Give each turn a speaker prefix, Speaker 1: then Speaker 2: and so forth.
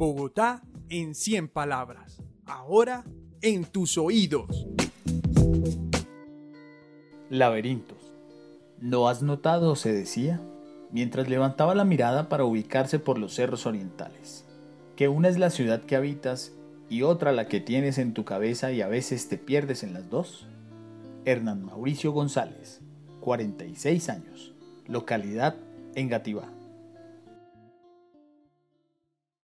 Speaker 1: Bogotá en 100 palabras. Ahora en tus oídos.
Speaker 2: Laberintos. ¿No has notado, se decía, mientras levantaba la mirada para ubicarse por los cerros orientales, que una es la ciudad que habitas y otra la que tienes en tu cabeza y a veces te pierdes en las dos? Hernán Mauricio González, 46 años, localidad Engativá.